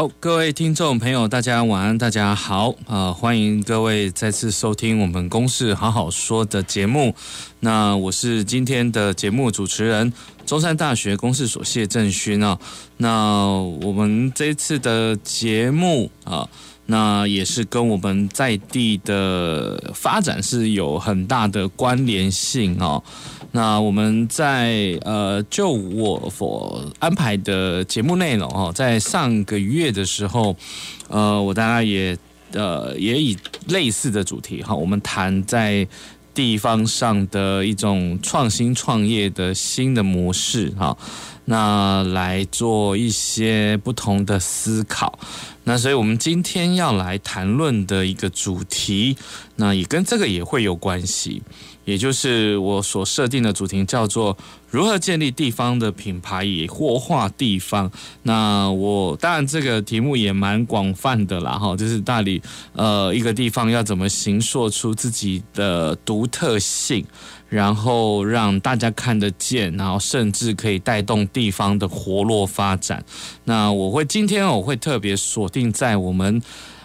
好，各位听众朋友，大家晚安，大家好啊、欢迎各位再次收听我们《公事好好说》的节目。那我是今天的节目主持人，中山大学公事所谢正勋啊。那我们这次的节目啊。那也是跟我们在地的发展是有很大的关联性哦。那我们在呃，就我所安排的节目内容哦，在上个月的时候，呃，我大概也呃也以类似的主题哈，我们谈在地方上的一种创新创业的新的模式哈。那来做一些不同的思考，那所以我们今天要来谈论的一个主题，那也跟这个也会有关系，也就是我所设定的主题叫做如何建立地方的品牌，以活化地方。那我当然这个题目也蛮广泛的啦，哈，就是到底呃一个地方要怎么形塑出自己的独特性。然后让大家看得见，然后甚至可以带动地方的活络发展。那我会今天我会特别锁定在我们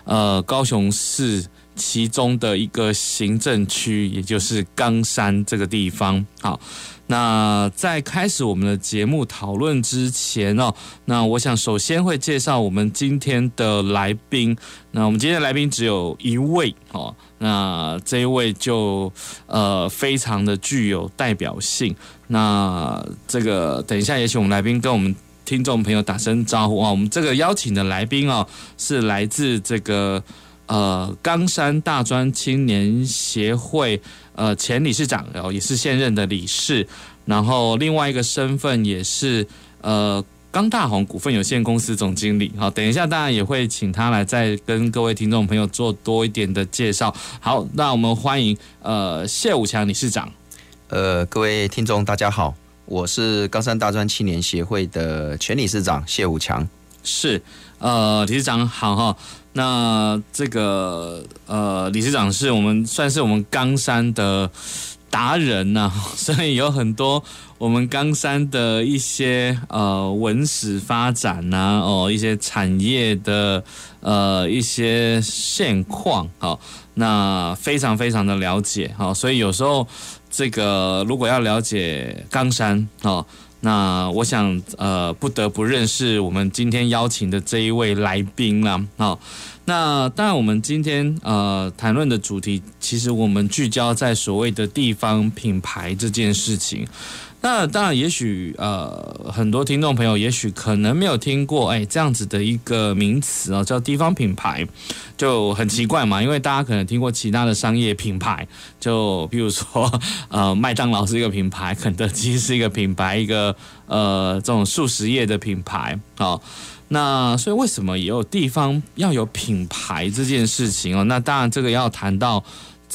呃高雄市其中的一个行政区，也就是冈山这个地方。好。那在开始我们的节目讨论之前哦，那我想首先会介绍我们今天的来宾。那我们今天的来宾只有一位哦，那这一位就呃非常的具有代表性。那这个等一下也请我们来宾跟我们听众朋友打声招呼啊。我们这个邀请的来宾哦，是来自这个呃冈山大专青年协会。呃，前理事长，然后也是现任的理事，然后另外一个身份也是呃冈大红股份有限公司总经理。好，等一下当然也会请他来再跟各位听众朋友做多一点的介绍。好，那我们欢迎呃谢武强理事长。呃，各位听众大家好，我是冈山大专青年协会的前理事长谢武强。是，呃，理事长好哈。那这个呃，理事长是我们算是我们冈山的达人呐、啊，所以有很多我们冈山的一些呃文史发展呐、哦，一些产业的呃一些现况，好，那非常非常的了解，好，所以有时候这个如果要了解冈山，哦。那我想，呃，不得不认识我们今天邀请的这一位来宾啦。好，那当然，我们今天呃谈论的主题，其实我们聚焦在所谓的地方品牌这件事情。那当然，也许呃，很多听众朋友也许可能没有听过，哎，这样子的一个名词啊，叫地方品牌，就很奇怪嘛。因为大家可能听过其他的商业品牌，就比如说呃，麦当劳是一个品牌，肯德基是一个品牌，一个呃这种速食业的品牌啊。那所以为什么也有地方要有品牌这件事情哦？那当然，这个要谈到。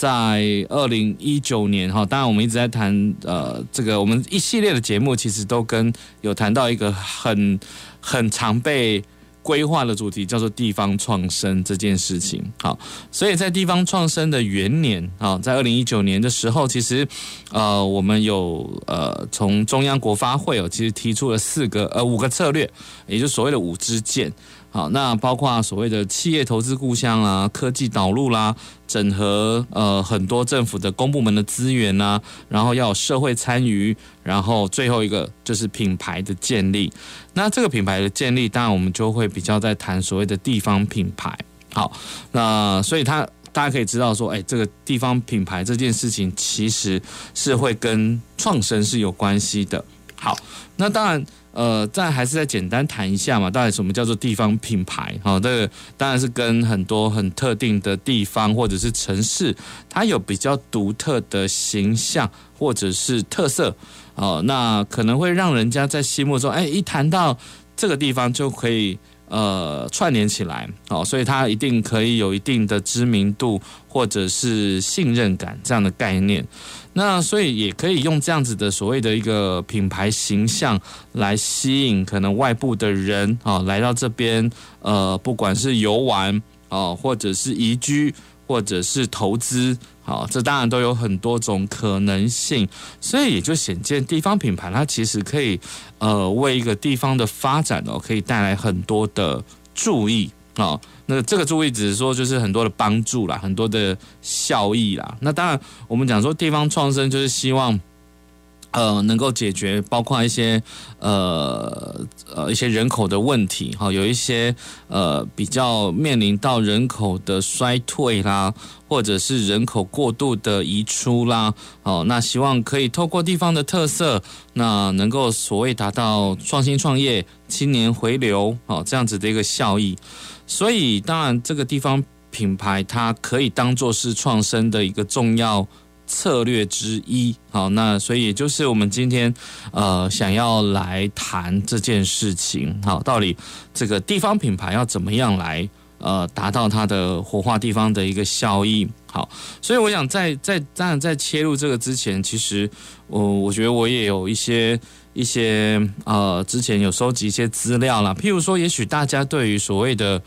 在二零一九年哈，当然我们一直在谈呃，这个我们一系列的节目其实都跟有谈到一个很很常被规划的主题，叫做地方创生这件事情。好，所以在地方创生的元年啊，在二零一九年的时候，其实呃，我们有呃从中央国发会哦，其实提出了四个呃五个策略，也就是所谓的五支箭。好，那包括所谓的企业投资故乡啊、科技导入啦、整合呃很多政府的公部门的资源呐，然后要有社会参与，然后最后一个就是品牌的建立。那这个品牌的建立，当然我们就会比较在谈所谓的地方品牌。好，那所以他大家可以知道说，哎，这个地方品牌这件事情其实是会跟创生是有关系的。好，那当然。呃，再还是再简单谈一下嘛，到底什么叫做地方品牌？哈，这个当然是跟很多很特定的地方或者是城市，它有比较独特的形象或者是特色哦，那可能会让人家在心目中，哎，一谈到这个地方就可以呃串联起来，哦，所以它一定可以有一定的知名度或者是信任感这样的概念。那所以也可以用这样子的所谓的一个品牌形象来吸引可能外部的人啊来到这边，呃，不管是游玩啊，或者是移居，或者是投资，好，这当然都有很多种可能性。所以也就显见地方品牌它其实可以呃为一个地方的发展哦，可以带来很多的注意啊。那这个注意只是说，就是很多的帮助啦，很多的效益啦。那当然，我们讲说地方创生，就是希望，呃，能够解决包括一些呃呃一些人口的问题，哈，有一些呃比较面临到人口的衰退啦，或者是人口过度的移出啦，哦，那希望可以透过地方的特色，那能够所谓达到创新创业、青年回流，哦，这样子的一个效益。所以，当然，这个地方品牌它可以当做是创生的一个重要策略之一。好，那所以也就是我们今天呃想要来谈这件事情。好，到底这个地方品牌要怎么样来呃达到它的活化地方的一个效益？好，所以我想在在当然在切入这个之前，其实我我觉得我也有一些。一些呃，之前有收集一些资料啦，譬如说，也许大家对于所谓的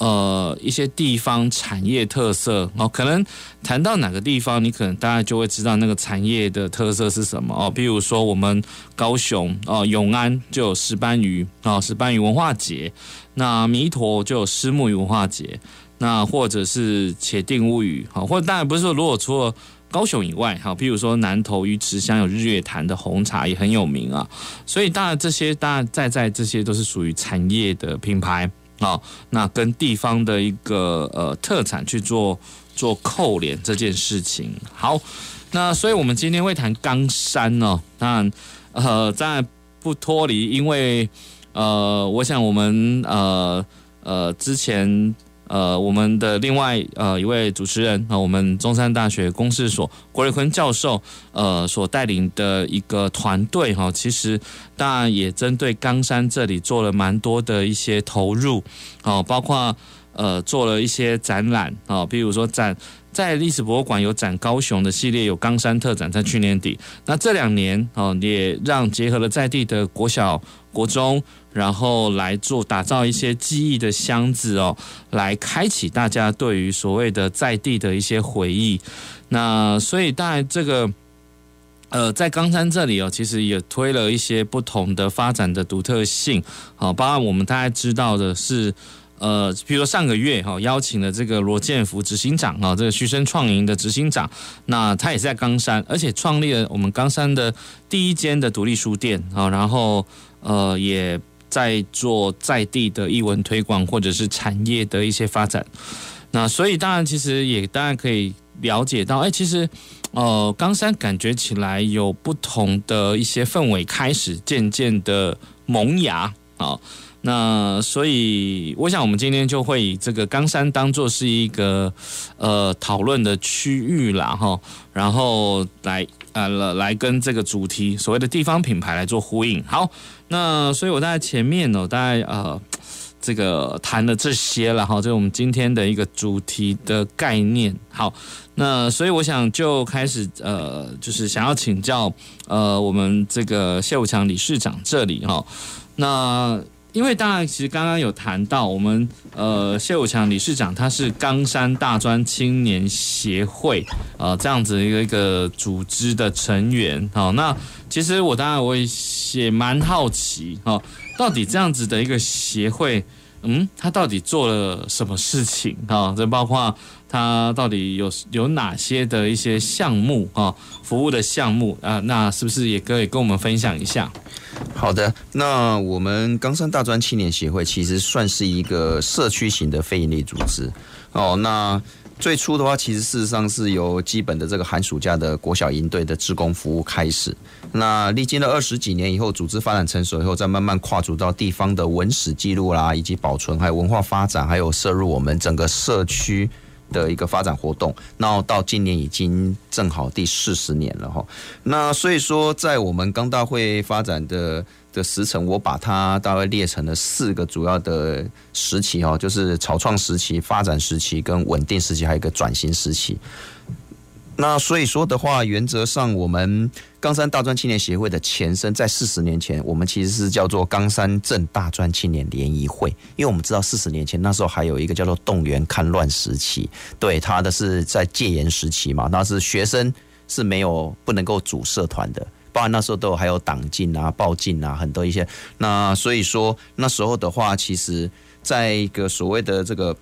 呃一些地方产业特色。哦，可能谈到哪个地方，你可能大家就会知道那个产业的特色是什么。哦。比如说，我们高雄哦，永安就有石斑鱼哦，石斑鱼文化节；那弥陀就有虱目鱼文化节；那或者是茄萣乌鱼，好，或者当然不是说，如果除了高雄以外，哈，譬如说南投鱼池乡有日月潭的红茶也很有名啊，所以当然这些当然在在这些都是属于产业的品牌。好，那跟地方的一个呃特产去做做扣连这件事情。好，那所以我们今天会谈冈山哦，当然呃在不脱离，因为呃我想我们呃呃之前。呃，我们的另外呃一位主持人啊，我们中山大学公事所郭瑞坤教授呃所带领的一个团队哈，其实当然也针对冈山这里做了蛮多的一些投入哦，包括呃做了一些展览啊，比如说展在历史博物馆有展高雄的系列，有冈山特展在去年底，那这两年哦也让结合了在地的国小国中。然后来做打造一些记忆的箱子哦，来开启大家对于所谓的在地的一些回忆。那所以当然这个，呃，在冈山这里哦，其实也推了一些不同的发展的独特性。好，包括我们大家知道的是，呃，比如说上个月哈邀请了这个罗建福执行长啊，这个徐生创营的执行长，那他也是在冈山，而且创立了我们冈山的第一间的独立书店啊，然后呃也。在做在地的译文推广，或者是产业的一些发展，那所以当然其实也当然可以了解到，哎，其实呃，冈山感觉起来有不同的一些氛围开始渐渐的萌芽啊。那所以我想我们今天就会以这个冈山当做是一个呃讨论的区域啦哈，然后来呃来跟这个主题所谓的地方品牌来做呼应，好。那所以，我在前面呢，大概呃，这个谈了这些了哈，这是我们今天的一个主题的概念。好，那所以我想就开始呃，就是想要请教呃，我们这个谢武强理事长这里哈，那。因为当然，其实刚刚有谈到我们呃谢武强理事长，他是冈山大专青年协会、呃、这样子一个一个组织的成员。好，那其实我当然我也蛮好奇哈，到底这样子的一个协会，嗯，他到底做了什么事情啊？这包括他到底有有哪些的一些项目啊，服务的项目啊？那是不是也可以跟我们分享一下？好的，那我们冈山大专青年协会其实算是一个社区型的非营利组织哦。那最初的话，其实事实上是由基本的这个寒暑假的国小营队的志工服务开始。那历经了二十几年以后，组织发展成熟以后，再慢慢跨足到地方的文史记录啦，以及保存，还有文化发展，还有涉入我们整个社区的一个发展活动，然后到今年已经正好第四十年了哈。那所以说，在我们刚大会发展的的时程，我把它大概列成了四个主要的时期哈，就是草创时期、发展时期、跟稳定时期，还有一个转型时期。那所以说的话，原则上我们冈山大专青年协会的前身，在四十年前，我们其实是叫做冈山镇大专青年联谊会，因为我们知道四十年前那时候还有一个叫做动员戡乱时期，对，他的是在戒严时期嘛，那是学生是没有不能够组社团的，包含那时候都有还有党禁啊、报禁啊，很多一些。那所以说那时候的话，其实在一个所谓的这个。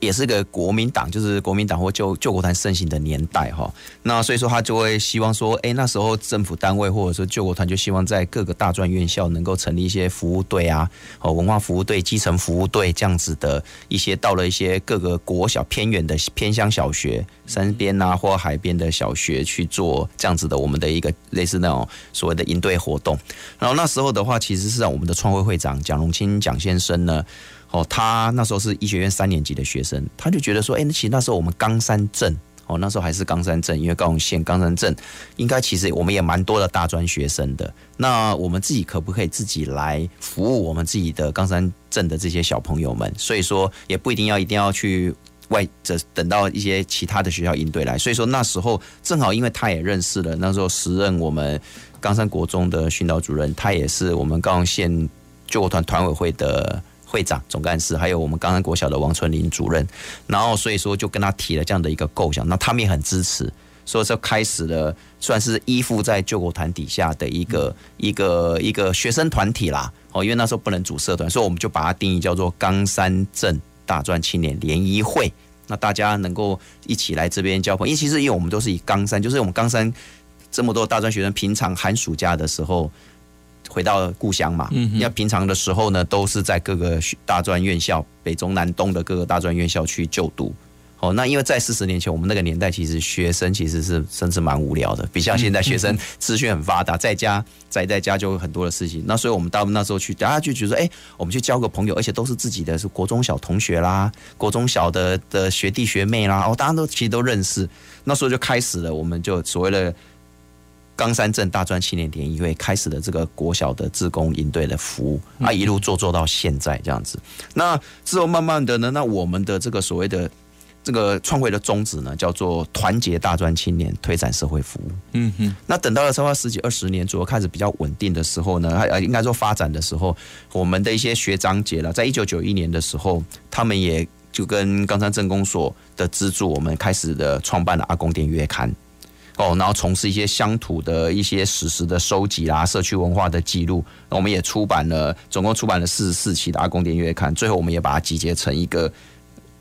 也是个国民党，就是国民党或救救国团盛行的年代哈。那所以说他就会希望说，哎，那时候政府单位或者说救国团就希望在各个大专院校能够成立一些服务队啊，哦，文化服务队、基层服务队这样子的一些，到了一些各个国小偏远的偏乡小学、山边啊或海边的小学去做这样子的我们的一个类似那种所谓的营队活动。然后那时候的话，其实是让我们的创会会长蒋荣清蒋先生呢。哦，他那时候是医学院三年级的学生，他就觉得说，哎，那其实那时候我们冈山镇，哦，那时候还是冈山镇，因为高雄县冈山镇，应该其实我们也蛮多的大专学生的。那我们自己可不可以自己来服务我们自己的冈山镇的这些小朋友们？所以说，也不一定要一定要去外，这等到一些其他的学校应对来。所以说那时候正好，因为他也认识了那时候时任我们冈山国中的训导主任，他也是我们高雄县救国团团委会的。会长、总干事，还有我们冈山国小的王春林主任，然后所以说就跟他提了这样的一个构想，那他们也很支持，所以说开始了算是依附在救国团底下的一个一个一个学生团体啦。哦，因为那时候不能组社团，所以我们就把它定义叫做冈山镇大专青年联谊会。那大家能够一起来这边交朋友，因为其实因为我们都是以冈山，就是我们冈山这么多大专学生，平常寒暑假的时候。回到故乡嘛，嗯，要平常的时候呢，都是在各个大专院校，北中南东的各个大专院校去就读。哦，那因为在四十年前，我们那个年代，其实学生其实是甚至蛮无聊的，比像现在学生资讯很发达，在家宅在家就有很多的事情。那所以我们到那时候去，大家就觉得说，哎，我们去交个朋友，而且都是自己的是国中小同学啦，国中小的的学弟学妹啦，哦，大家都其实都认识。那时候就开始了，我们就所谓的。冈山镇大专青年联谊会开始了这个国小的志工营队的服务啊，一路做做到现在这样子。那之后慢慢的呢，那我们的这个所谓的这个创会的宗旨呢，叫做团结大专青年，推展社会服务。嗯哼。那等到了超过十几二十年左右开始比较稳定的时候呢，还应该说发展的时候，我们的一些学长姐了，在一九九一年的时候，他们也就跟冈山镇公所的资助，我们开始的创办了阿公店月刊。哦，然后从事一些乡土的一些史实的收集啦，社区文化的记录。我们也出版了，总共出版了四十四期的阿公店月刊。最后，我们也把它集结成一个《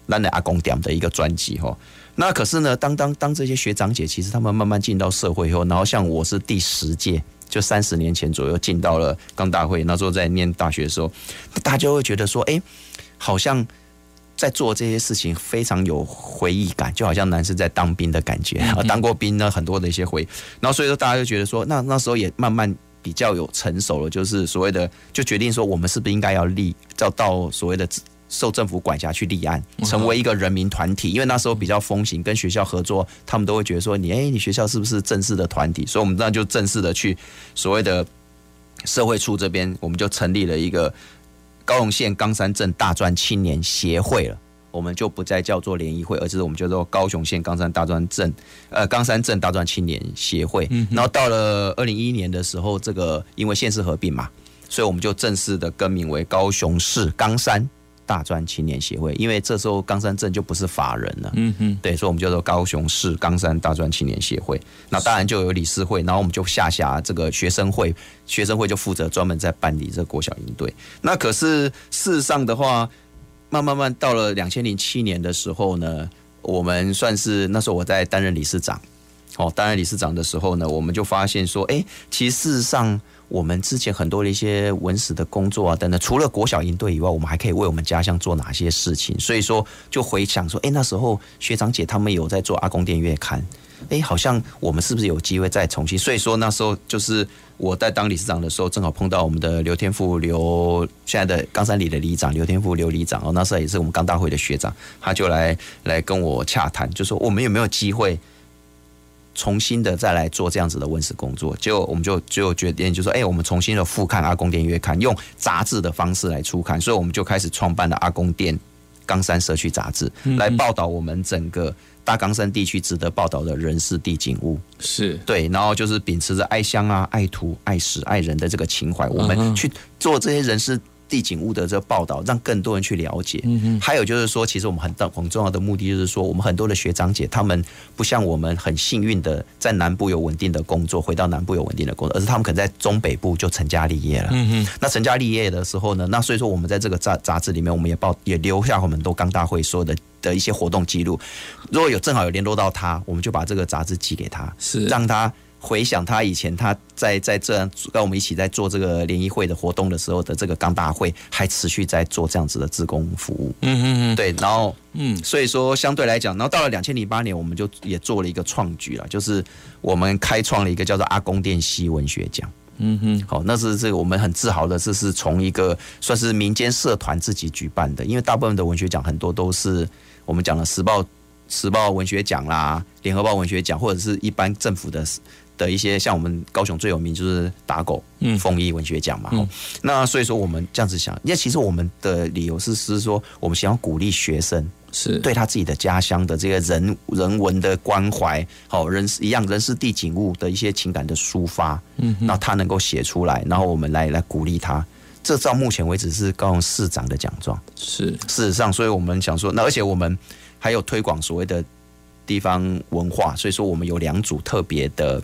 咱的阿公店》的一个专辑。哈，那可是呢，当当当这些学长姐，其实他们慢慢进到社会以后，然后像我是第十届，就三十年前左右进到了刚大会，那时候在念大学的时候，大家会觉得说，哎，好像。在做这些事情非常有回忆感，就好像男生在当兵的感觉啊，当过兵呢，很多的一些回忆。然后所以说大家就觉得说，那那时候也慢慢比较有成熟了，就是所谓的就决定说，我们是不是应该要立，要到所谓的受政府管辖去立案，成为一个人民团体。因为那时候比较风行，跟学校合作，他们都会觉得说，你哎，你学校是不是正式的团体？所以我们那就正式的去所谓的社会处这边，我们就成立了一个。高雄县冈山镇大专青年协会了，我们就不再叫做联谊会，而是我们叫做高雄县冈山大专镇，呃，冈山镇大专青年协会。然后到了二零一一年的时候，这个因为县市合并嘛，所以我们就正式的更名为高雄市冈山。大专青年协会，因为这时候冈山镇就不是法人了，嗯哼，对，所以我们叫做高雄市冈山大专青年协会。那当然就有理事会，然后我们就下辖这个学生会，学生会就负责专门在办理这个国小营队。那可是事实上的话，慢慢慢到了两千零七年的时候呢，我们算是那时候我在担任理事长，哦，担任理事长的时候呢，我们就发现说，哎，其实事实上。我们之前很多的一些文史的工作啊等等，除了国小营队以外，我们还可以为我们家乡做哪些事情？所以说，就回想说，哎，那时候学长姐他们有在做阿公店月刊，哎，好像我们是不是有机会再重新？所以说那时候就是我在当理事长的时候，正好碰到我们的刘天富刘现在的冈山里的里长刘天富刘里长哦，那时候也是我们冈大会的学长，他就来来跟我洽谈，就说我们有没有机会。重新的再来做这样子的温史工作，就我们就就决定，就说，哎，我们重新的复刊《阿公店月刊》，用杂志的方式来出刊，所以我们就开始创办了《阿公店冈山社区杂志》，来报道我们整个大冈山地区值得报道的人事地景物。是对，然后就是秉持着爱乡啊、爱土、爱史、爱人的这个情怀，我们去做这些人事。地景物的这个报道，让更多人去了解。嗯哼。还有就是说，其实我们很大很重要的目的就是说，我们很多的学长姐，他们不像我们很幸运的在南部有稳定的工作，回到南部有稳定的工作，而是他们可能在中北部就成家立业了。嗯哼。那成家立业的时候呢，那所以说我们在这个杂杂志里面，我们也报也留下我们都刚大会所有的的一些活动记录。如果有正好有联络到他，我们就把这个杂志寄给他，是让他。回想他以前他在在这样跟我们一起在做这个联谊会的活动的时候的这个钢大会，还持续在做这样子的志工服务。嗯嗯嗯，对，然后嗯，所以说相对来讲，然后到了两千零八年，我们就也做了一个创举了，就是我们开创了一个叫做阿公殿西文学奖。嗯哼，好，那是这个我们很自豪的，这是从一个算是民间社团自己举办的，因为大部分的文学奖很多都是我们讲的时报时报文学奖啦、联合报文学奖，或者是一般政府的。的一些像我们高雄最有名就是打狗风衣文学奖嘛，嗯，那所以说我们这样子想，因为其实我们的理由是是说，我们想要鼓励学生是。对他自己的家乡的这个人人文的关怀，好人一样人事地景物的一些情感的抒发，嗯，那他能够写出来，然后我们来来鼓励他，这到目前为止是高雄市长的奖状，是。事实上，所以我们想说，那而且我们还有推广所谓的地方文化，所以说我们有两组特别的。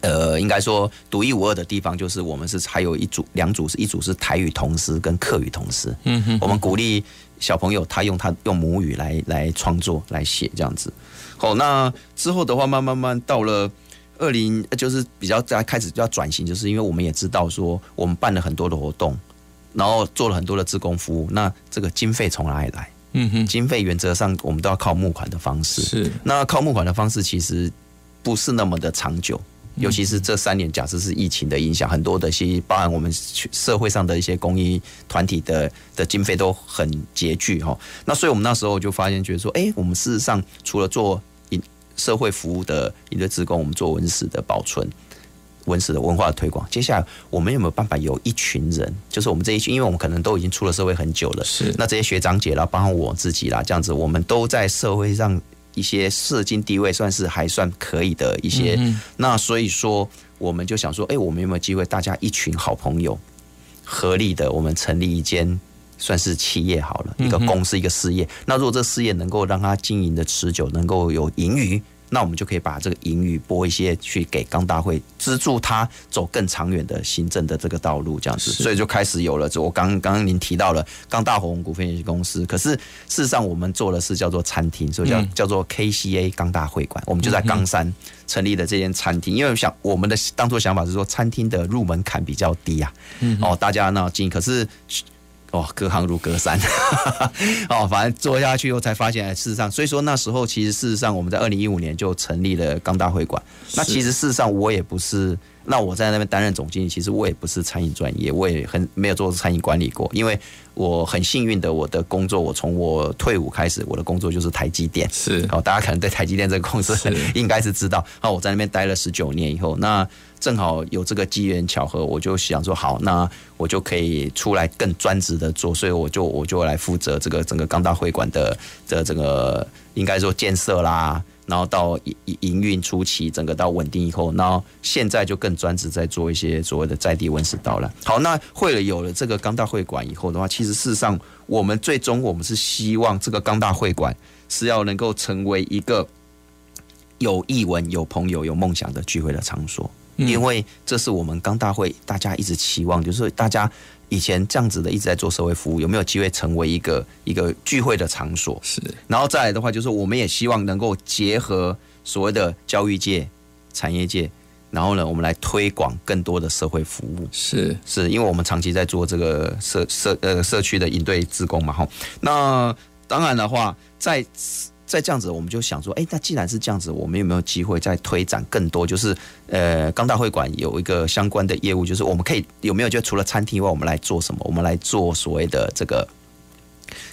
呃，应该说独一无二的地方就是我们是还有一组两组是一组是台语童诗跟客语童诗，嗯哼，我们鼓励小朋友他用他用母语来来创作来写这样子。好，那之后的话，慢慢慢到了二零，就是比较在开始要转型，就是因为我们也知道说我们办了很多的活动，然后做了很多的志工服务，那这个经费从哪里来？嗯哼，经费原则上我们都要靠募款的方式，是那靠募款的方式其实不是那么的长久。尤其是这三年，假设是疫情的影响，很多的一些，包含我们社会上的一些公益团体的的经费都很拮据哈。那所以我们那时候就发现，觉得说，哎，我们事实上除了做社会服务的一个职工，我们做文史的保存、文史的文化的推广，接下来我们有没有办法有一群人，就是我们这一群，因为我们可能都已经出了社会很久了，是那这些学长姐啦，包括我自己啦，这样子，我们都在社会上。一些社经地位算是还算可以的一些，那所以说我们就想说，哎，我们有没有机会，大家一群好朋友合力的，我们成立一间算是企业好了，一个公司，一个事业。那如果这事业能够让它经营的持久，能够有盈余。那我们就可以把这个盈余拨一些去给钢大会，资助他走更长远的行政的这个道路，这样子，所以就开始有了。就我刚刚刚您提到了钢大红股份有限公司，可是事实上我们做的是叫做餐厅，所以叫叫做 KCA 钢大会馆，我们就在冈山成立的这间餐厅，因为想我们的当初想法是说，餐厅的入门槛比较低啊，哦，大家呢进，可是。哦，隔行如隔山，哦，反正做下去以后才发现，事实上，所以说那时候其实事实上我们在二零一五年就成立了钢大会馆。那其实事实上我也不是，那我在那边担任总经理，其实我也不是餐饮专业，我也很没有做餐饮管理过，因为我很幸运的，我的工作我从我退伍开始，我的工作就是台积电，是，哦，大家可能对台积电这个公司 应该是知道，啊，我在那边待了十九年以后，那。正好有这个机缘巧合，我就想说好，那我就可以出来更专职的做，所以我就我就来负责这个整个钢大会馆的的这个应该说建设啦，然后到营营运初期，整个到稳定以后，然后现在就更专职在做一些所谓的在地温室导览。好，那会了有了这个钢大会馆以后的话，其实事实上我们最终我们是希望这个钢大会馆是要能够成为一个有译文、有朋友、有梦想的聚会的场所。因为这是我们刚大会大家一直期望，就是大家以前这样子的一直在做社会服务，有没有机会成为一个一个聚会的场所？是。然后再来的话，就是我们也希望能够结合所谓的教育界、产业界，然后呢，我们来推广更多的社会服务。是。是因为我们长期在做这个社社呃社区的营队志工嘛，哈。那当然的话，在在这样子，我们就想说，哎，那既然是这样子，我们有没有机会再推展更多？就是呃，钢大会馆有一个相关的业务，就是我们可以有没有就除了餐厅以外，我们来做什么？我们来做所谓的这个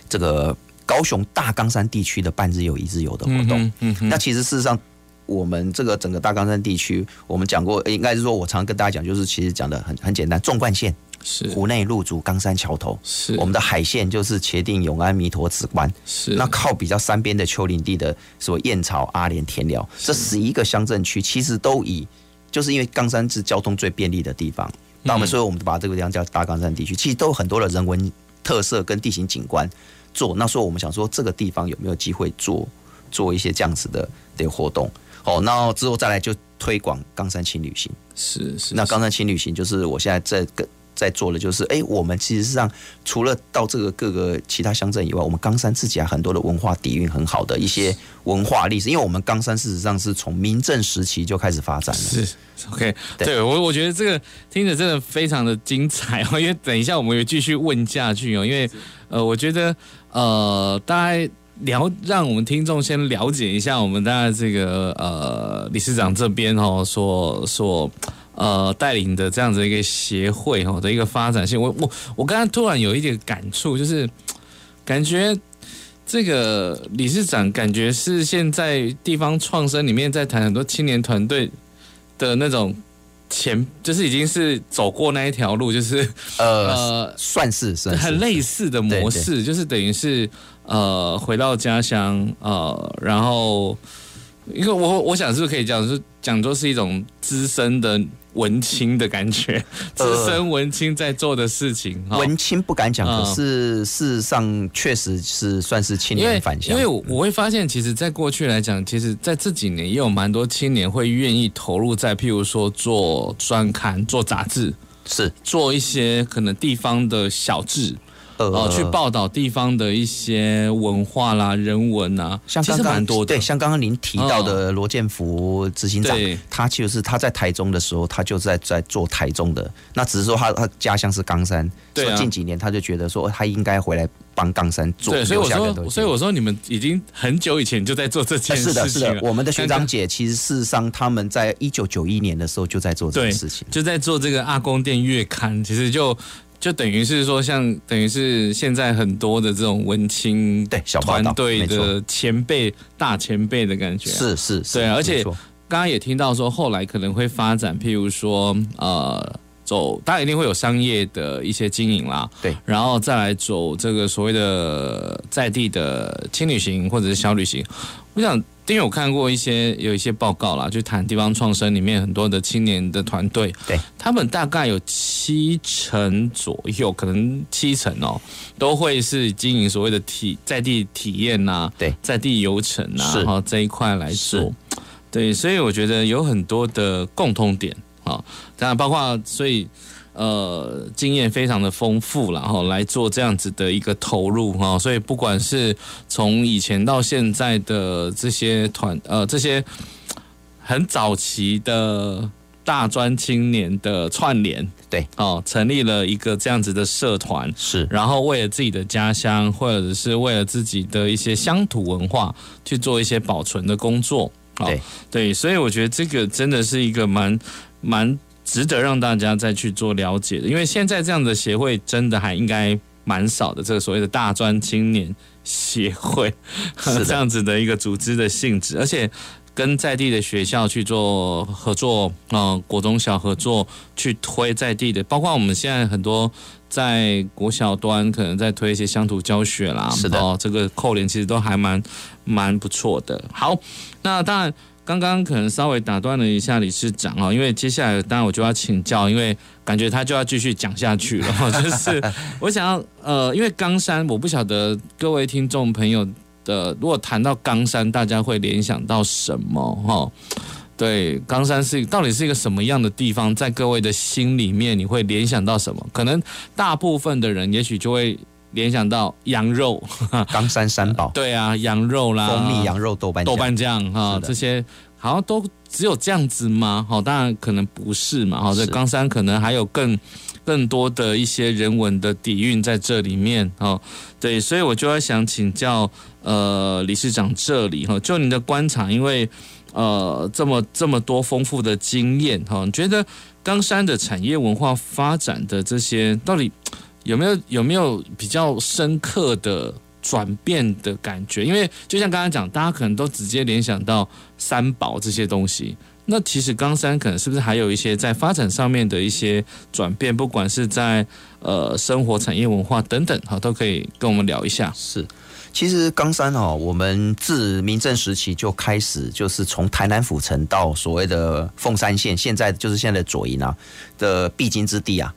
这个高雄大冈山地区的半日游、一日游的活动。嗯，嗯那其实事实上，我们这个整个大冈山地区，我们讲过，应该是说，我常常跟大家讲，就是其实讲的很很简单，纵贯线。是湖内、陆竹、冈山、桥头，是我们的海线，就是茄萣、永安、弥陀、梓官。是那靠比较山边的丘陵地的，什么燕巢、阿莲、田寮，这十一个乡镇区，其实都以就是因为冈山是交通最便利的地方，那我们所以我们把这个地方叫大冈山地区，其实都有很多的人文特色跟地形景观做。那所以我们想说，这个地方有没有机会做做一些这样子的的活动？哦，那之后再来就推广冈山轻旅行。是是，那冈山轻旅行就是我现在在跟。在做的就是，哎，我们其实上除了到这个各个其他乡镇以外，我们冈山自己还很多的文化底蕴很好的一些文化历史，因为我们冈山事实上是从民政时期就开始发展了。是，OK，对，对我我觉得这个听着真的非常的精彩哦，因为等一下我们也继续问下去哦，因为呃，我觉得呃，大家了让我们听众先了解一下我们大家这个呃理事长这边哦所所。呃，带领的这样子一个协会哈的一个发展性，我我我刚刚突然有一点感触，就是感觉这个理事长感觉是现在地方创生里面在谈很多青年团队的那种前，就是已经是走过那一条路，就是呃，呃算是很类似的模式，就是等于是呃回到家乡呃，然后因为我我想是不是可以讲是讲作是一种资深的。文青的感觉，资深文青在做的事情，呃、文青不敢讲，可是事实上确实是算是青年返乡。因为我我会发现，其实，在过去来讲，其实在这几年也有蛮多青年会愿意投入在，譬如说做专刊、做杂志，是做一些可能地方的小志。呃，去报道地方的一些文化啦、人文啊，像刚刚多的。对，像刚刚您提到的罗建福执行长，哦、他就是他在台中的时候，他就在在做台中的。那只是说他他家乡是冈山，对、啊，近几年他就觉得说他应该回来帮冈山做。对，所以我说，所以我说你们已经很久以前就在做这件事情。是的，是的。我们的学长姐其实事实上他们在一九九一年的时候就在做这件事情，就在做这个阿公店月刊，其实就。就等于是说，像等于是现在很多的这种文青对小团队的前辈大前辈的感觉，是是，对，而且刚刚也听到说，后来可能会发展，譬如说呃，走，大家一定会有商业的一些经营啦，对，然后再来走这个所谓的在地的轻旅行或者是小旅行，我想。因为我看过一些有一些报告啦，就谈地方创生里面很多的青年的团队，对，他们大概有七成左右，可能七成哦，都会是经营所谓的体在地体验呐、啊，对，在地游程啊，然后这一块来做，对，所以我觉得有很多的共通点啊，当然包括所以。呃，经验非常的丰富，然后来做这样子的一个投入哈，所以不管是从以前到现在的这些团，呃，这些很早期的大专青年的串联，对，哦，成立了一个这样子的社团，是，然后为了自己的家乡，或者是为了自己的一些乡土文化去做一些保存的工作，对，对，所以我觉得这个真的是一个蛮蛮。值得让大家再去做了解的，因为现在这样的协会真的还应该蛮少的。这个所谓的大专青年协会，是这样子的一个组织的性质，而且跟在地的学校去做合作，嗯，国中小合作去推在地的，包括我们现在很多在国小端可能在推一些乡土教学啦，是的，哦，这个扣连其实都还蛮蛮不错的。好，那当然。刚刚可能稍微打断了一下理事长啊，因为接下来当然我就要请教，因为感觉他就要继续讲下去了。就是我想要呃，因为冈山，我不晓得各位听众朋友的，如果谈到冈山，大家会联想到什么？哈，对，冈山是到底是一个什么样的地方？在各位的心里面，你会联想到什么？可能大部分的人也许就会。联想到羊肉，冈山三宝，对啊，羊肉啦，蜂蜜羊肉豆瓣豆瓣酱哈，这些好像都只有这样子吗？好，当然可能不是嘛。好，这冈山可能还有更更多的一些人文的底蕴在这里面哦。对，所以我就要想请教呃理事长这里哈，就你的观察，因为呃这么这么多丰富的经验哈，你觉得冈山的产业文化发展的这些到底有没有有没有比较深刻的？转变的感觉，因为就像刚刚讲，大家可能都直接联想到三宝这些东西。那其实冈山可能是不是还有一些在发展上面的一些转变？不管是在呃生活、产业、文化等等，哈，都可以跟我们聊一下。是，其实冈山哦，我们自明郑时期就开始，就是从台南府城到所谓的凤山县，现在就是现在的左营啊的必经之地啊。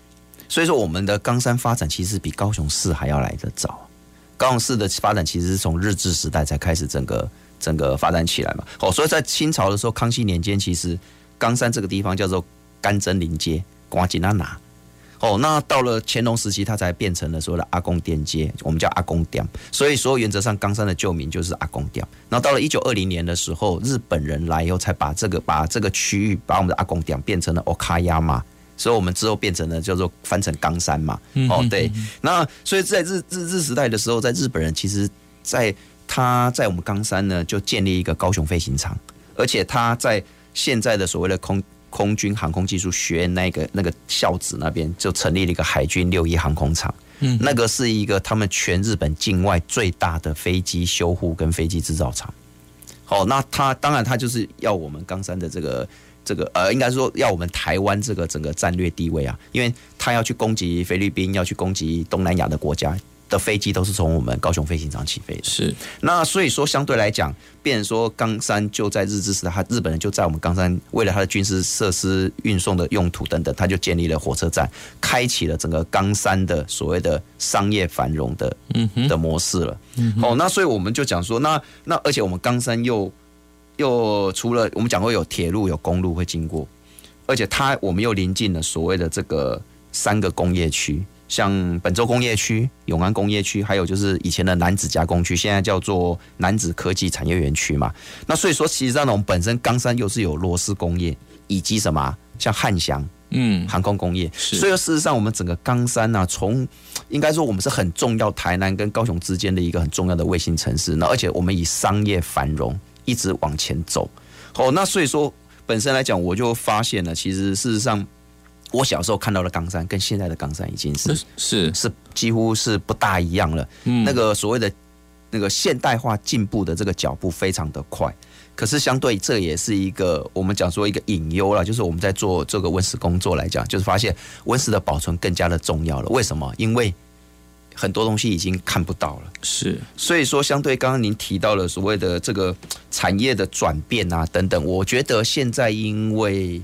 所以说，我们的冈山发展其实比高雄市还要来得早。高雄市的发展其实是从日治时代才开始整个整个发展起来嘛。哦，所以在清朝的时候，康熙年间，其实冈山这个地方叫做甘蔗林街、瓜吉那拿。哦，那到了乾隆时期，它才变成了所谓的阿公店街，我们叫阿公店。所以说，原则上冈山的旧名就是阿公店。那到了一九二零年的时候，日本人来以后，才把这个把这个区域，把我们的阿公店变成了奥卡亚嘛。所以，我们之后变成了叫做翻成冈山嘛。哦，对。那所以在日日日时代的时候，在日本人其实，在他在我们冈山呢，就建立一个高雄飞行场，而且他在现在的所谓的空空军航空技术学院那个那个校址那边，就成立了一个海军六一航空厂。嗯，那个是一个他们全日本境外最大的飞机修护跟飞机制造厂。好，那他当然他就是要我们冈山的这个。这个呃，应该说要我们台湾这个整个战略地位啊，因为他要去攻击菲律宾，要去攻击东南亚的国家的飞机，都是从我们高雄飞行场起飞的。是，那所以说相对来讲，变成说冈山就在日治时代，他日本人就在我们冈山，为了他的军事设施运送的用途等等，他就建立了火车站，开启了整个冈山的所谓的商业繁荣的嗯的模式了。嗯，哦，那所以我们就讲说，那那而且我们冈山又。又除了我们讲过有铁路有公路会经过，而且它我们又临近了所谓的这个三个工业区，像本州工业区、永安工业区，还有就是以前的南子加工区，现在叫做南子科技产业园区嘛。那所以说，其实上我们本身冈山又是有螺丝工业，以及什么像汉翔，嗯，航空工业。所以说事实上，我们整个冈山呢，从应该说我们是很重要台南跟高雄之间的一个很重要的卫星城市。那而且我们以商业繁荣。一直往前走，哦，那所以说本身来讲，我就发现了，其实事实上，我小时候看到的冈山跟现在的冈山已经是是是几乎是不大一样了。嗯，那个所谓的那个现代化进步的这个脚步非常的快，可是相对这也是一个我们讲说一个隐忧了，就是我们在做这个温室工作来讲，就是发现温室的保存更加的重要了。为什么？因为很多东西已经看不到了，是，所以说相对刚刚您提到了所谓的这个产业的转变啊等等，我觉得现在因为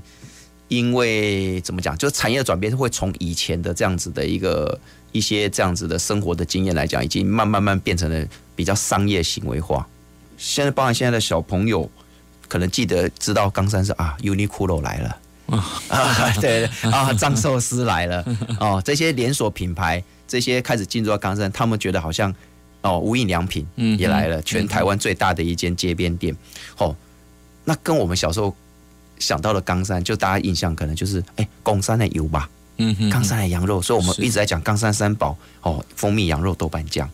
因为怎么讲，就是产业的转变会从以前的这样子的一个一些这样子的生活的经验来讲，已经慢慢慢变成了比较商业行为化。现在包含现在的小朋友可能记得知道冈山是啊，Uniqlo 来了 啊，对啊，藏寿司来了哦，这些连锁品牌。这些开始进入到冈山，他们觉得好像哦，无印良品也来了，全台湾最大的一间街边店。哦，那跟我们小时候想到的冈山，就大家印象可能就是哎，冈山的油吧，嗯，冈山的羊肉，所以我们一直在讲冈山三宝哦，蜂蜜羊肉豆瓣酱。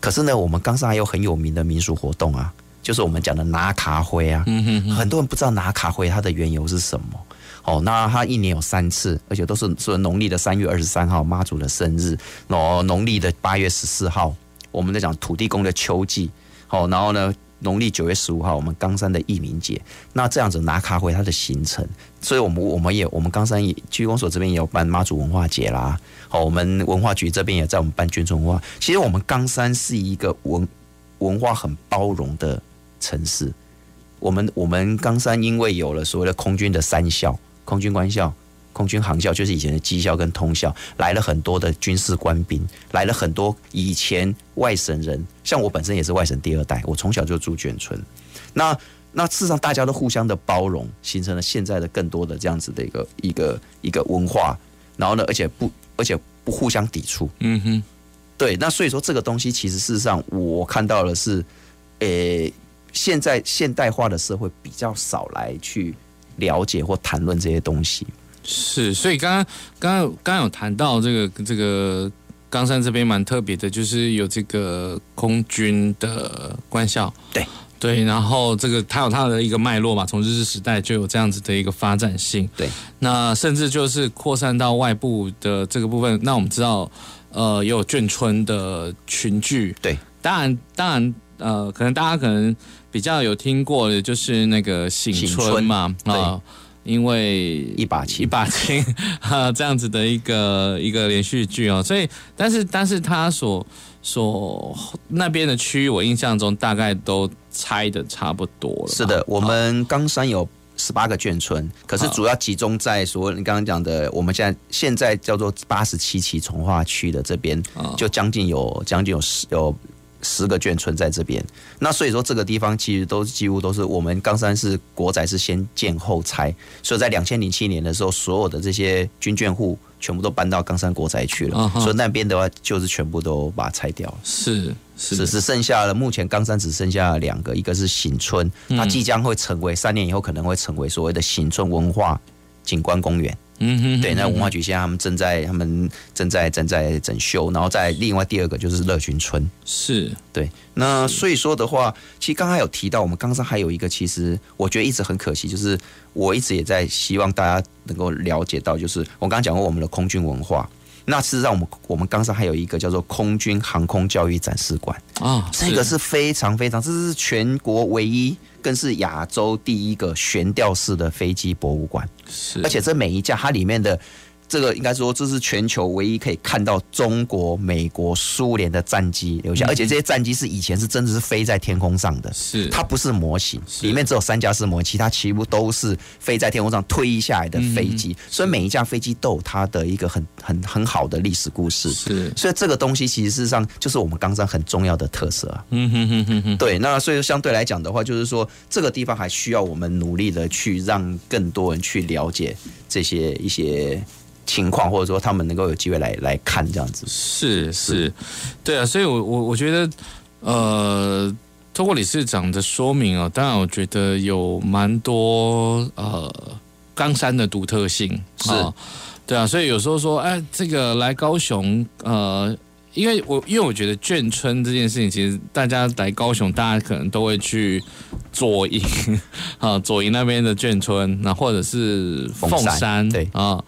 可是呢，我们冈山还有很有名的民俗活动啊，就是我们讲的拿卡灰啊，嗯，很多人不知道拿卡灰它的缘由是什么。哦，那它一年有三次，而且都是说农历的三月二十三号妈祖的生日，然后农历的八月十四号，我们在讲土地公的秋季。好，然后呢，农历九月十五号，我们冈山的义民节。那这样子拿卡回它的行程，所以我们我们也我们冈山区公所这边也有办妈祖文化节啦。好，我们文化局这边也在我们办眷村文化。其实我们冈山是一个文文化很包容的城市。我们我们冈山因为有了所谓的空军的三校。空军官校、空军航校就是以前的机校跟通校，来了很多的军事官兵，来了很多以前外省人，像我本身也是外省第二代，我从小就住眷村。那那事实上大家都互相的包容，形成了现在的更多的这样子的一个一个一个文化。然后呢，而且不而且不互相抵触。嗯哼，对。那所以说这个东西其实事实上我看到的是，诶，现在现代化的社会比较少来去。了解或谈论这些东西，是，所以刚刚刚刚刚刚有谈到这个这个冈山这边蛮特别的，就是有这个空军的官校，对。对，然后这个它有它的一个脉络嘛，从日治时代就有这样子的一个发展性，对，那甚至就是扩散到外部的这个部分，那我们知道，呃，也有眷村的群聚，对，当然当然，呃，可能大家可能比较有听过的就是那个醒春嘛，啊。呃因为一把青，一把青，哈，这样子的一个一个连续剧哦，所以，但是，但是他所所那边的区域，我印象中大概都拆的差不多了。是的，我们冈山有十八个眷村，可是主要集中在所谓你刚刚讲的，我们现在现在叫做八十七期从化区的这边，就将近有将近有十有。十个眷村在这边，那所以说这个地方其实都几乎都是我们冈山市国宅是先建后拆，所以在两千零七年的时候，所有的这些军眷户全部都搬到冈山国宅去了，所以那边的话就是全部都把它拆掉了，是是，只是剩下了目前冈山只剩下两个，一个是醒村，它即将会成为三年以后可能会成为所谓的醒村文化景观公园。嗯哼，对，那文化局现在他们正在，他们正在正在整修，然后在另外第二个就是乐群村，是对。那所以说的话，其实刚刚有提到，我们刚刚还有一个，其实我觉得一直很可惜，就是我一直也在希望大家能够了解到，就是我刚刚讲过我们的空军文化。那事实上，我们我们冈山还有一个叫做空军航空教育展示馆啊，这个是非常非常，这是全国唯一，更是亚洲第一个悬吊式的飞机博物馆。是，而且这每一架它里面的。这个应该说，这是全球唯一可以看到中国、美国、苏联的战机留下，而且这些战机是以前是真的是飞在天空上的，是。它不是模型，里面只有三架是模型，其他全部都是飞在天空上推下来的飞机，所以每一架飞机都有它的一个很很很好的历史故事，是，所以这个东西其实事实上就是我们冈山很重要的特色啊，嗯哼哼哼哼，对，那所以相对来讲的话，就是说这个地方还需要我们努力的去让更多人去了解这些一些。情况，或者说他们能够有机会来来看这样子，是是，对。啊，所以我我我觉得，呃，通过理事长的说明啊，当然我觉得有蛮多呃冈山的独特性是，对啊，所以有时候说，哎，这个来高雄，呃，因为我因为我觉得眷村这件事情，其实大家来高雄，大家可能都会去左营 啊，左营那边的眷村，那或者是凤山，对。啊。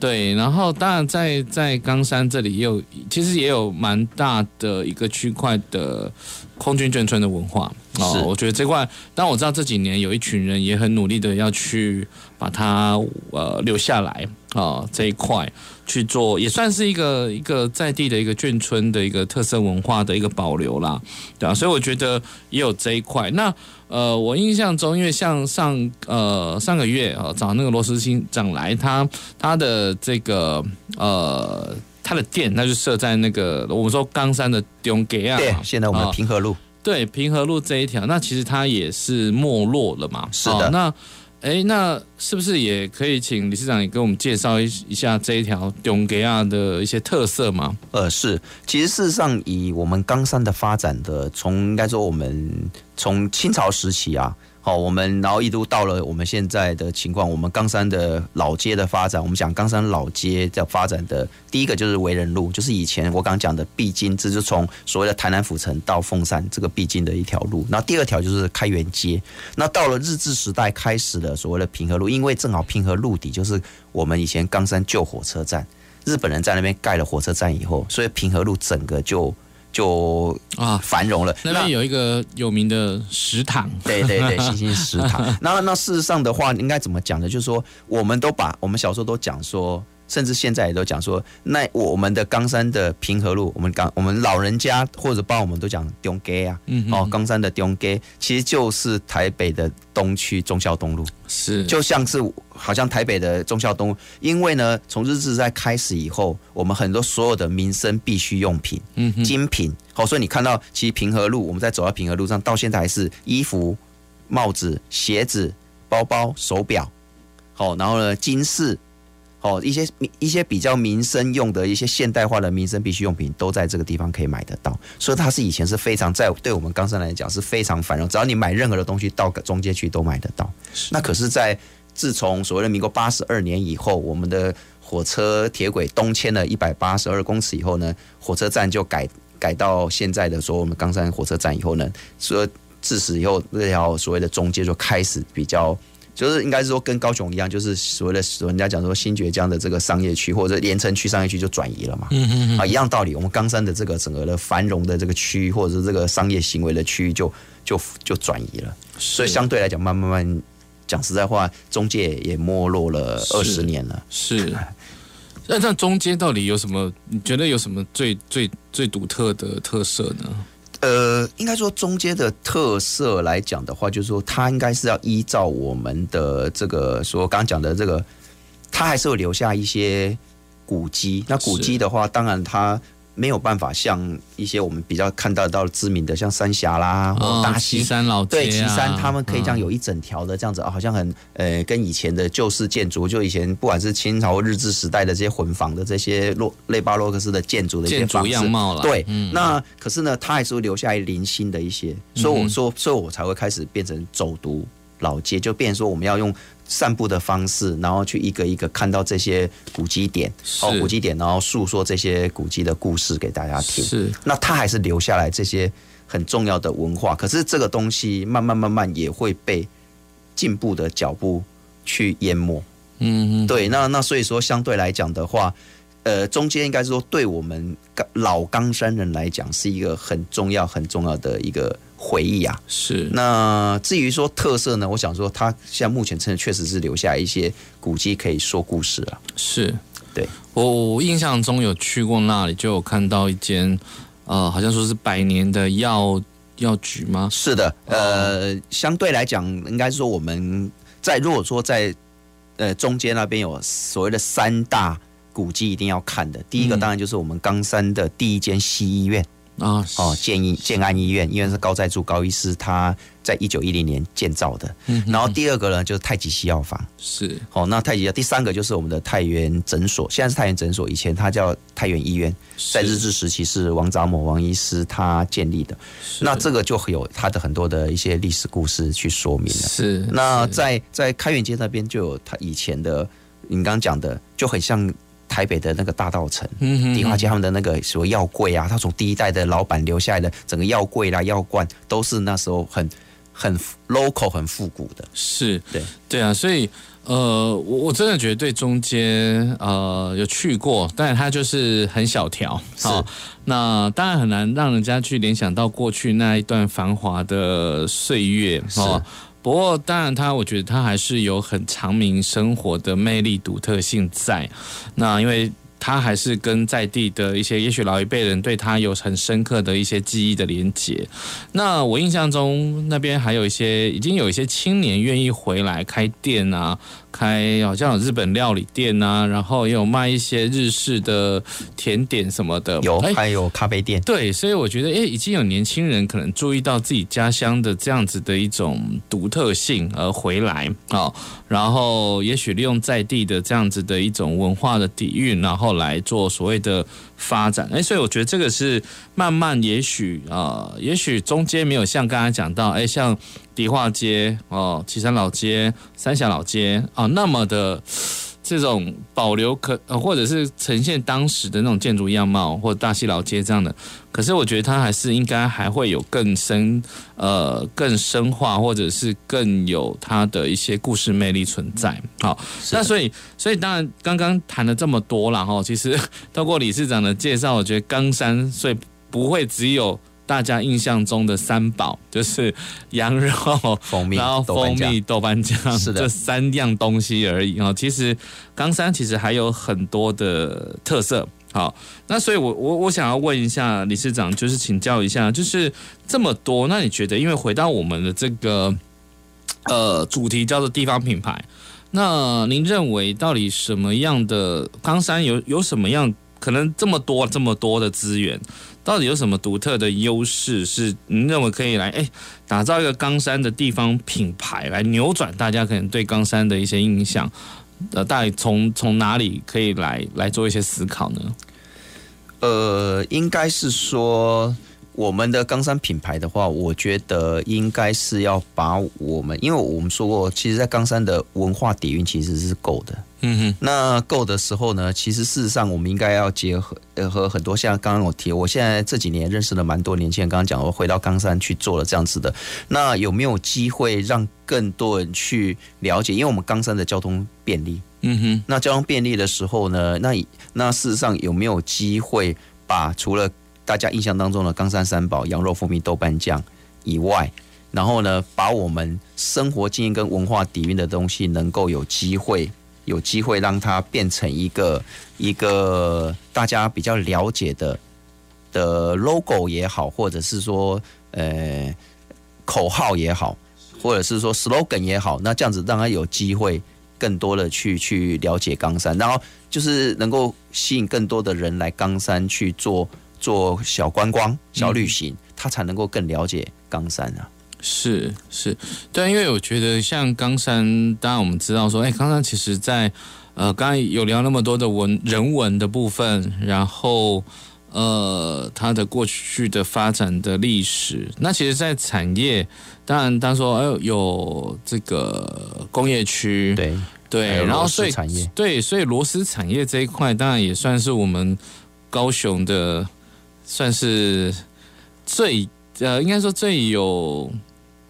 对，然后当然在在冈山这里也有，其实也有蛮大的一个区块的空军眷村的文化哦。我觉得这块，但我知道这几年有一群人也很努力的要去把它呃留下来啊、哦、这一块去做，也算是一个一个在地的一个眷村的一个特色文化的一个保留啦，对啊，所以我觉得也有这一块。那呃，我印象中，因为像上呃上个月啊、呃，找那个罗斯新长来，他他的这个呃他的店，那就设在那个我们说冈山的东街啊，对，现在我们平和路，呃、对平和路这一条，那其实它也是没落了嘛，是的，呃、那。哎，那是不是也可以请理事长也给我们介绍一一下这一条永给亚的一些特色吗？呃，是，其实事实上以我们冈山的发展的，从应该说我们从清朝时期啊。好，我们然后一路到了我们现在的情况，我们冈山的老街的发展，我们讲冈山老街的发展的第一个就是为人路，就是以前我刚讲的必经，这就是从所谓的台南府城到凤山这个必经的一条路。那第二条就是开元街。那到了日治时代开始的所谓的平和路，因为正好平和路底就是我们以前冈山旧火车站，日本人在那边盖了火车站以后，所以平和路整个就。就啊繁荣了，那边有一个有名的食堂，对对对，新兴食堂。那那事实上的话，应该怎么讲呢？就是说，我们都把我们小时候都讲说。甚至现在也都讲说，那我们的冈山的平和路，我们刚我们老人家或者帮我们都讲中街啊，哦，冈山的中街其实就是台北的东区忠孝东路，是。就像是好像台北的忠孝东路，因为呢，从日治时代开始以后，我们很多所有的民生必需用品，嗯，精品，好，所以你看到其实平和路，我们在走到平和路上，到现在还是衣服、帽子、鞋子、包包、手表，好，然后呢，金饰。哦，一些一些比较民生用的一些现代化的民生必需用品，都在这个地方可以买得到。所以它是以前是非常在对我们冈山来讲是非常繁荣，只要你买任何的东西到中街去都买得到。那可是，在自从所谓的民国八十二年以后，我们的火车铁轨东迁了一百八十二公尺以后呢，火车站就改改到现在的说我们冈山火车站以后呢，说自此以后这条所谓的中街就开始比较。就是应该是说跟高雄一样，就是所谓的人家讲说新崛江的这个商业区或者连城区商业区就转移了嘛，嗯嗯啊一样道理，我们冈山的这个整个的繁荣的这个区域或者是这个商业行为的区域就就就转移了，所以相对来讲，慢慢慢讲实在话，中介也没落了二十年了。是，那这中间到底有什么？你觉得有什么最最最独特的特色呢？呃，应该说中间的特色来讲的话，就是说它应该是要依照我们的这个说刚刚讲的这个，它还是会留下一些古迹。那古迹的话，当然它。没有办法像一些我们比较看到到知名的，像三峡啦，或大旗山老街，对旗山，他们可以这样有一整条的这样子，好像很呃，跟以前的旧式建筑，就以前不管是清朝日治时代的这些混房的这些洛类巴洛克式的建筑的一些建筑样貌了。对，那可是呢，它还是会留下来零星的一些，所以我说，所以我才会开始变成走读老街，就变成说我们要用。散步的方式，然后去一个一个看到这些古迹点，哦，古迹点，然后诉说这些古迹的故事给大家听。是，那他还是留下来这些很重要的文化。可是这个东西慢慢慢慢也会被进步的脚步去淹没。嗯嗯，对。那那所以说，相对来讲的话，呃，中间应该是说，对我们老冈山人来讲，是一个很重要很重要的一个。回忆啊，是。那至于说特色呢，我想说，它现在目前真的确实是留下一些古迹可以说故事了。是，对。我印象中有去过那里，就有看到一间，呃，好像说是百年的药药局吗？是的，呃，相对来讲，应该说我们在如果说在呃中间那边有所谓的三大古迹一定要看的，第一个当然就是我们冈山的第一间西医院。啊哦，建医建安医院，医院是高在柱高医师他在一九一零年建造的。嗯，然后第二个呢，就是太极西药房。是，哦，那太极。第三个就是我们的太原诊所，现在是太原诊所，以前它叫太原医院，在日治时期是王杂某王医师他建立的。那这个就有它的很多的一些历史故事去说明了。是，那在在开元街那边就有他以前的，你刚刚讲的就很像。台北的那个大稻埕，迪化街他们的那个什么药柜啊，他从第一代的老板留下来的整个药柜啦、药罐，都是那时候很很 local、很复古的。是，对，对啊，所以呃，我我真的觉得对中街呃有去过，但是它就是很小条，是，那当然很难让人家去联想到过去那一段繁华的岁月，是。不过，当然，他我觉得他还是有很长明生活的魅力、独特性在。那因为。他还是跟在地的一些，也许老一辈人对他有很深刻的一些记忆的连结。那我印象中那边还有一些，已经有一些青年愿意回来开店啊，开好像有日本料理店啊，然后也有卖一些日式的甜点什么的，有还有咖啡店。对，所以我觉得，诶，已经有年轻人可能注意到自己家乡的这样子的一种独特性而回来啊，然后也许利用在地的这样子的一种文化的底蕴，然后。来做所谓的发展，哎，所以我觉得这个是慢慢，也许啊，也许中间没有像刚才讲到，哎，像迪化街哦、岐山老街、三峡老街啊那么的。这种保留可呃，或者是呈现当时的那种建筑样貌，或者大溪老街这样的，可是我觉得它还是应该还会有更深呃更深化，或者是更有它的一些故事魅力存在。好，那所以所以当然刚刚谈了这么多了哈，其实 透过理事长的介绍，我觉得冈山所以不会只有。大家印象中的三宝就是羊肉、蜂蜜，然后蜂蜜豆瓣酱，是的，这三样东西而已啊。其实冈山其实还有很多的特色。好，那所以我我我想要问一下理事长，就是请教一下，就是这么多，那你觉得，因为回到我们的这个呃主题叫做地方品牌，那您认为到底什么样的冈山有有什么样可能这么多这么多的资源？到底有什么独特的优势是您认为可以来哎打造一个冈山的地方品牌，来扭转大家可能对冈山的一些印象？呃，大概从从哪里可以来来做一些思考呢？呃，应该是说我们的冈山品牌的话，我觉得应该是要把我们，因为我们说过，其实，在冈山的文化底蕴其实是够的。嗯哼，那够的时候呢，其实事实上我们应该要结合呃和很多像刚刚我提，我现在这几年认识了蛮多年轻人，刚刚讲我回到冈山去做了这样子的，那有没有机会让更多人去了解？因为我们冈山的交通便利，嗯哼，那交通便利的时候呢，那那事实上有没有机会把除了大家印象当中的冈山三宝羊肉蜂蜜豆瓣酱以外，然后呢，把我们生活经验跟文化底蕴的东西能够有机会。有机会让它变成一个一个大家比较了解的的 logo 也好，或者是说呃口号也好，或者是说 slogan 也好，那这样子让他有机会更多的去去了解冈山，然后就是能够吸引更多的人来冈山去做做小观光、小旅行，他才能够更了解冈山啊。是是，对，因为我觉得像冈山，当然我们知道说，哎，冈山其实在呃，刚才有聊那么多的文人文的部分，然后呃，它的过去的发展的历史，那其实，在产业，当然，当说，哎，有这个工业区，对对，然后所以产业，对，所以螺丝产业这一块，当然也算是我们高雄的，算是最呃，应该说最有。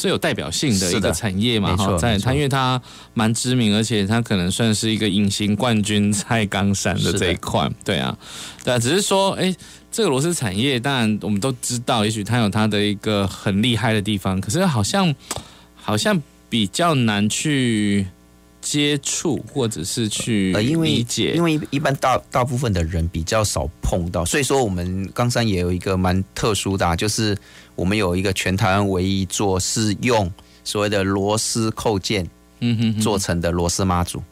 最有代表性的一个产业嘛，哈，在它因为它蛮知名，而且它可能算是一个隐形冠军在冈山的这一块，对啊，对啊，只是说，哎，这个螺丝产业，当然我们都知道，也许它有它的一个很厉害的地方，可是好像好像比较难去。接触或者是去理解，因为因为一般大大部分的人比较少碰到，所以说我们冈山也有一个蛮特殊的，啊就是我们有一个全台湾唯一做是用所谓的螺丝扣件，嗯哼，做成的螺丝妈祖。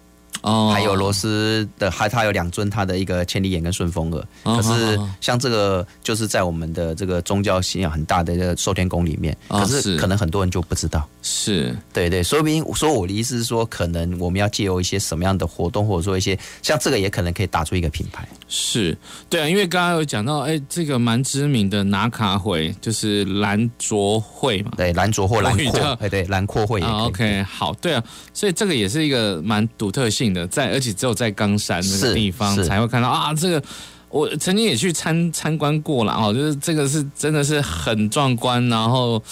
哦，还有罗斯的，还它有两尊，它的一个千里眼跟顺风耳。可是像这个，就是在我们的这个宗教信仰很大的这个寿天宫里面，可是可能很多人就不知道。是，对对，说明说我的意思是说，可能我们要借由一些什么样的活动，或者说一些像这个，也可能可以打出一个品牌。是，对啊，因为刚刚有讲到，哎，这个蛮知名的拿卡会，就是兰卓会嘛，对，兰卓或兰阔，哎，对，兰阔会也可以。OK，好，对啊，所以这个也是一个蛮独特性的，在而且只有在冈山那个地方才会看到啊。这个我曾经也去参参观过了哦，就是这个是真的是很壮观，然后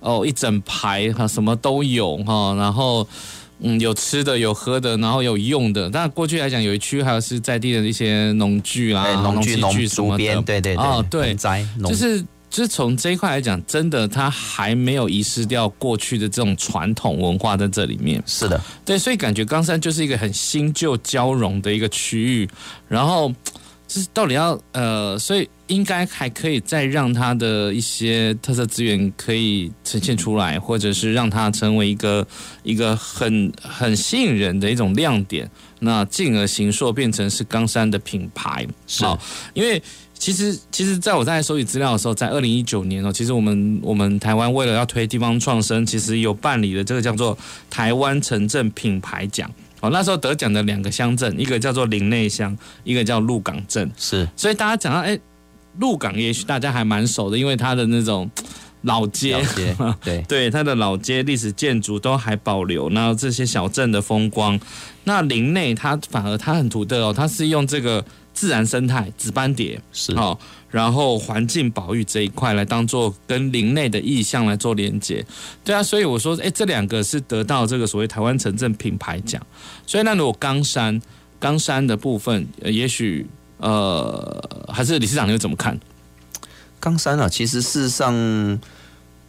哦一整排哈什么都有哈，然后嗯有吃的有喝的，然后有用的。但过去来讲有一区还有是在地的一些农具啦、农具、农具什么的，对对对，哦对，宅就是。就是从这一块来讲，真的，它还没有遗失掉过去的这种传统文化在这里面。是的，对，所以感觉冈山就是一个很新旧交融的一个区域。然后，就是到底要呃，所以应该还可以再让它的一些特色资源可以呈现出来，或者是让它成为一个一个很很吸引人的一种亮点。那进而形塑变成是冈山的品牌。是，因为。其实，其实，在我在收集资料的时候，在二零一九年哦，其实我们我们台湾为了要推地方创生，其实有办理了这个叫做台湾城镇品牌奖哦。那时候得奖的两个乡镇，一个叫做林内乡，一个叫鹿港镇。是，所以大家讲到哎，鹿港也许大家还蛮熟的，因为它的那种老街，老街 对对，它的老街历史建筑都还保留，然后这些小镇的风光。那林内它反而它很独特哦，它是用这个。自然生态、紫斑蝶是好，然后环境保育这一块来当做跟林内的意象来做连接，对啊，所以我说，哎，这两个是得到这个所谓台湾城镇品牌奖，所以那如果冈山冈山的部分，也许呃，还是理事长你会怎么看？冈山啊，其实事实上，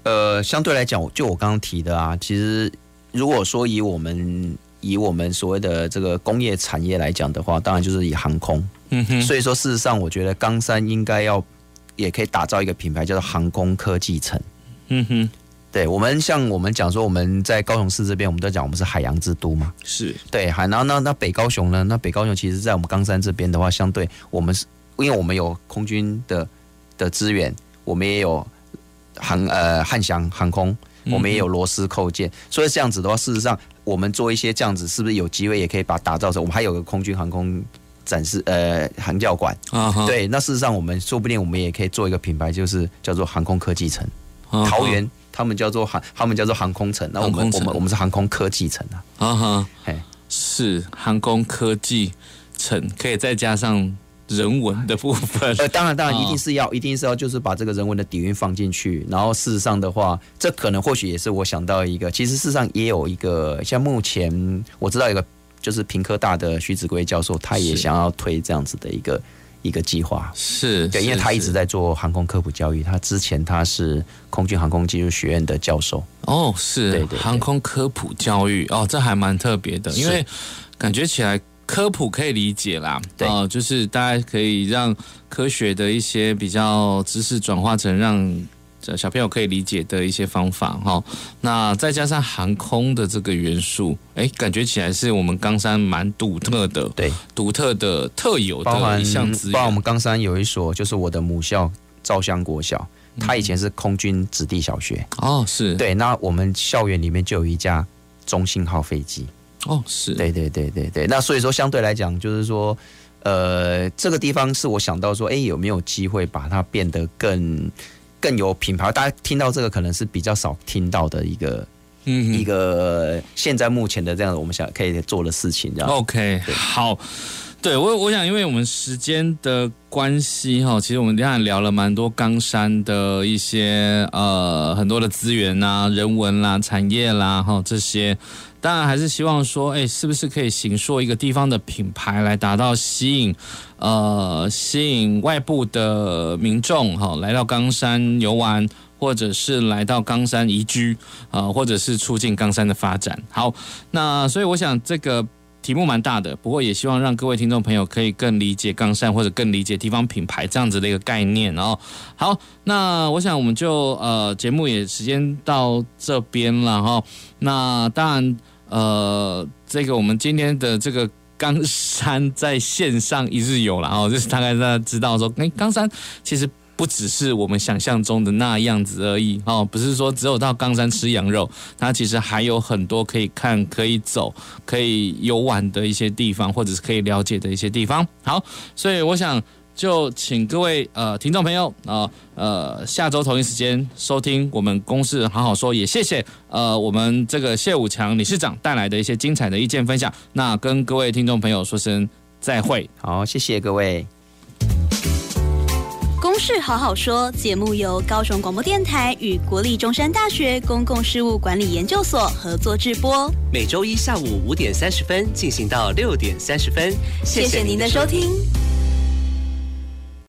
呃，相对来讲，就我刚刚提的啊，其实如果说以我们以我们所谓的这个工业产业来讲的话，当然就是以航空。嗯哼，所以说事实上，我觉得冈山应该要也可以打造一个品牌，叫做航空科技城。嗯哼，对我们像我们讲说，我们在高雄市这边，我们都讲我们是海洋之都嘛。是对，海然后那那北高雄呢？那北高雄其实，在我们冈山这边的话，相对我们是，因为我们有空军的的资源，我们也有航呃汉翔航空，我们也有螺丝扣件，所以这样子的话，事实上我们做一些这样子，是不是有机会也可以把它打造成？我们还有个空军航空。展示呃航教馆。对，那事实上我们说不定我们也可以做一个品牌，就是叫做航空科技城。桃园他们叫做航，他们叫做航空城，那我们我们我们是航空科技城啊。啊哈，嘿，是航空科技城，可以再加上人文的部分。呃，当然当然哦一定是要一定是要就是把这个人文的底蕴放进去，然后事实上的话，这可能或许也是我想到一个，其实事实上也有一个，像目前我知道一个就是屏科大的徐子圭教授，他也想要推这样子的一个一个计划。是，对，因为他一直在做航空科普教育，他之前他是空军航空技术学院的教授。哦，是对对对。航空科普教育哦，这还蛮特别的，因为感觉起来科普可以理解啦，对。哦，就是大家可以让科学的一些比较知识转化成让呃小朋友可以理解的一些方法哈、哦。那再加上航空的这个元素，哎，感觉起来是我们冈山蛮独特的，对，独特的特有包含的一项资源。包含我们冈山有一所就是我的母校照相国小，它以前是空军子弟小学。哦，是，对，那我们校园里面就有一架中信号飞机。哦，是，对对对对对，那所以说相对来讲，就是说，呃，这个地方是我想到说，哎，有没有机会把它变得更更有品牌？大家听到这个可能是比较少听到的一个、嗯一个现在目前的这样的我们想可以做的事情，这样。OK，好，对我我想，因为我们时间的关系哈，其实我们刚才聊了蛮多冈山的一些呃很多的资源啦、人文啦、产业啦哈这些，当然还是希望说，哎，是不是可以形塑一个地方的品牌，来达到吸引呃吸引外部的民众哈来到冈山游玩。或者是来到冈山移居啊、或者是促进冈山的发展。好，那所以我想这个题目蛮大的，不过也希望让各位听众朋友可以更理解冈山，或者更理解地方品牌这样子的一个概念。然后，好，那我想我们就呃节目也时间到这边了哈。那当然呃，这个我们今天的这个冈山在线上一日游了哦，就是大概大家知道说，哎，冈山其实。不只是我们想象中的那样子而已哦，不是说只有到冈山吃羊肉，它其实还有很多可以看、可以走、可以游玩的一些地方，或者是可以了解的一些地方。好，所以我想就请各位呃听众朋友啊呃，呃下周同一时间收听我们公事好好说，也谢谢呃我们这个谢武强理事长带来的一些精彩的意见分享。那跟各位听众朋友说声再会，好，谢谢各位。公事好好说节目由高雄广播电台与国立中山大学公共事务管理研究所合作制播，每周一下午五点三十分进行到六点三十分。谢谢您的收听。